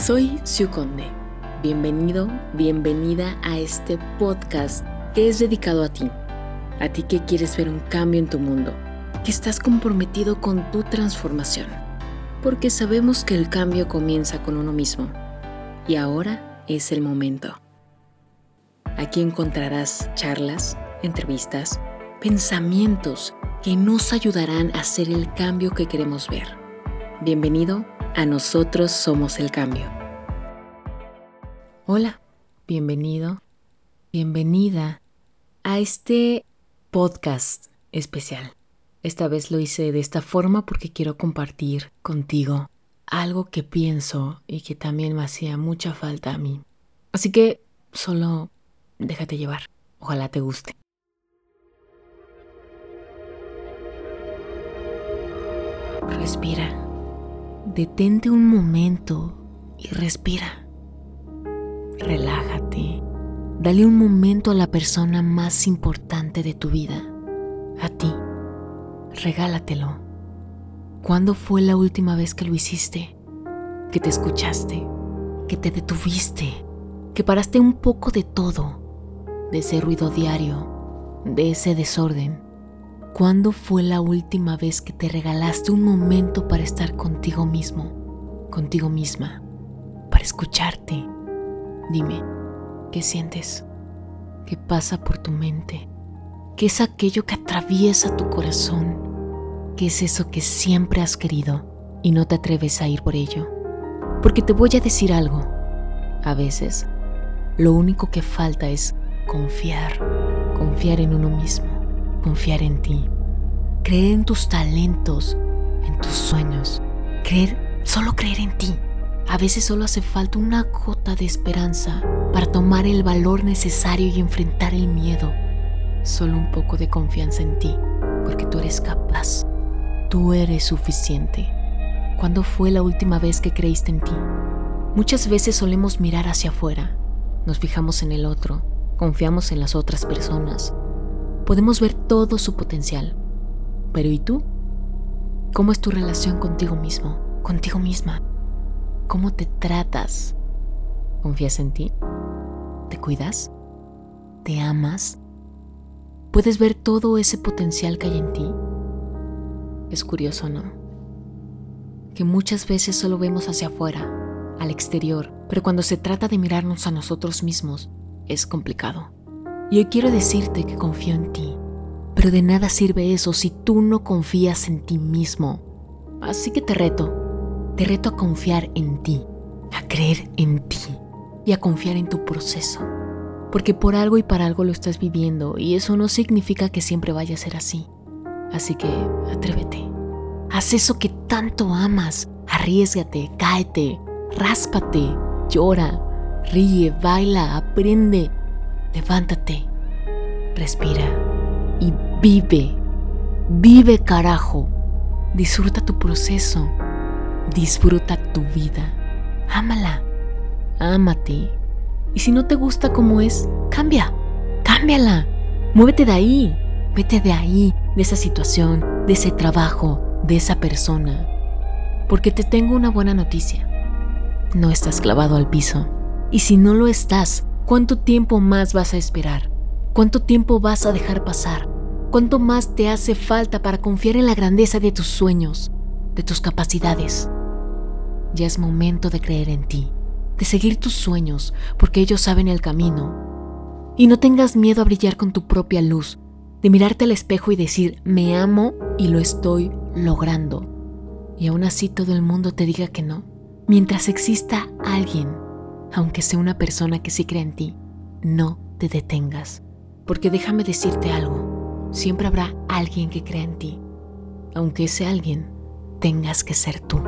Soy Siu Conde. Bienvenido, bienvenida a este podcast que es dedicado a ti. A ti que quieres ver un cambio en tu mundo, que estás comprometido con tu transformación. Porque sabemos que el cambio comienza con uno mismo. Y ahora es el momento. Aquí encontrarás charlas, entrevistas, pensamientos que nos ayudarán a hacer el cambio que queremos ver. Bienvenido a Nosotros Somos el Cambio. Hola, bienvenido, bienvenida a este podcast especial. Esta vez lo hice de esta forma porque quiero compartir contigo algo que pienso y que también me hacía mucha falta a mí. Así que solo déjate llevar. Ojalá te guste. Respira. Detente un momento y respira. Relájate. Dale un momento a la persona más importante de tu vida, a ti. Regálatelo. ¿Cuándo fue la última vez que lo hiciste? Que te escuchaste, que te detuviste, que paraste un poco de todo, de ese ruido diario, de ese desorden ¿Cuándo fue la última vez que te regalaste un momento para estar contigo mismo, contigo misma, para escucharte? Dime, ¿qué sientes? ¿Qué pasa por tu mente? ¿Qué es aquello que atraviesa tu corazón? ¿Qué es eso que siempre has querido y no te atreves a ir por ello? Porque te voy a decir algo. A veces, lo único que falta es confiar, confiar en uno mismo confiar en ti, creer en tus talentos, en tus sueños, creer, solo creer en ti. A veces solo hace falta una gota de esperanza para tomar el valor necesario y enfrentar el miedo. Solo un poco de confianza en ti, porque tú eres capaz. Tú eres suficiente. ¿Cuándo fue la última vez que creíste en ti? Muchas veces solemos mirar hacia afuera, nos fijamos en el otro, confiamos en las otras personas, podemos ver todo su potencial. Pero ¿y tú? ¿Cómo es tu relación contigo mismo, contigo misma? ¿Cómo te tratas? ¿Confías en ti? ¿Te cuidas? ¿Te amas? ¿Puedes ver todo ese potencial que hay en ti? Es curioso, ¿no? Que muchas veces solo vemos hacia afuera, al exterior, pero cuando se trata de mirarnos a nosotros mismos, es complicado. Y hoy quiero decirte que confío en ti, pero de nada sirve eso si tú no confías en ti mismo. Así que te reto, te reto a confiar en ti, a creer en ti y a confiar en tu proceso. Porque por algo y para algo lo estás viviendo y eso no significa que siempre vaya a ser así. Así que atrévete. Haz eso que tanto amas. Arriesgate, cáete, ráspate, llora, ríe, baila, aprende levántate, respira y vive. Vive carajo. Disfruta tu proceso. Disfruta tu vida. Ámala. Ámate. Y si no te gusta como es, cambia. Cámbiala. Muévete de ahí. Vete de ahí, de esa situación, de ese trabajo, de esa persona. Porque te tengo una buena noticia. No estás clavado al piso. Y si no lo estás, ¿Cuánto tiempo más vas a esperar? ¿Cuánto tiempo vas a dejar pasar? ¿Cuánto más te hace falta para confiar en la grandeza de tus sueños, de tus capacidades? Ya es momento de creer en ti, de seguir tus sueños, porque ellos saben el camino. Y no tengas miedo a brillar con tu propia luz, de mirarte al espejo y decir, me amo y lo estoy logrando. Y aún así todo el mundo te diga que no. Mientras exista alguien aunque sea una persona que sí cree en ti, no te detengas. Porque déjame decirte algo, siempre habrá alguien que crea en ti, aunque ese alguien tengas que ser tú.